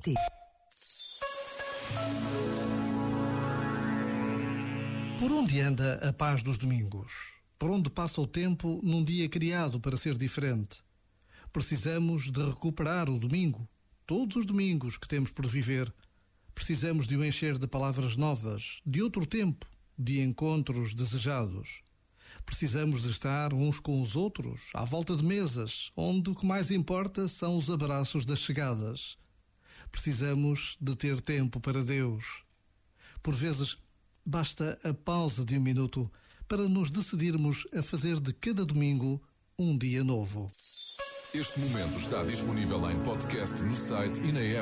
pt Por onde anda a paz dos domingos? Por onde passa o tempo num dia criado para ser diferente? Precisamos de recuperar o domingo, todos os domingos que temos por viver. Precisamos de o encher de palavras novas, de outro tempo, de encontros desejados. Precisamos de estar uns com os outros, à volta de mesas, onde o que mais importa são os abraços das chegadas. Precisamos de ter tempo para Deus. Por vezes, Basta a pausa de um minuto para nos decidirmos a fazer de cada domingo um dia novo. Este momento está disponível em podcast no site e na app.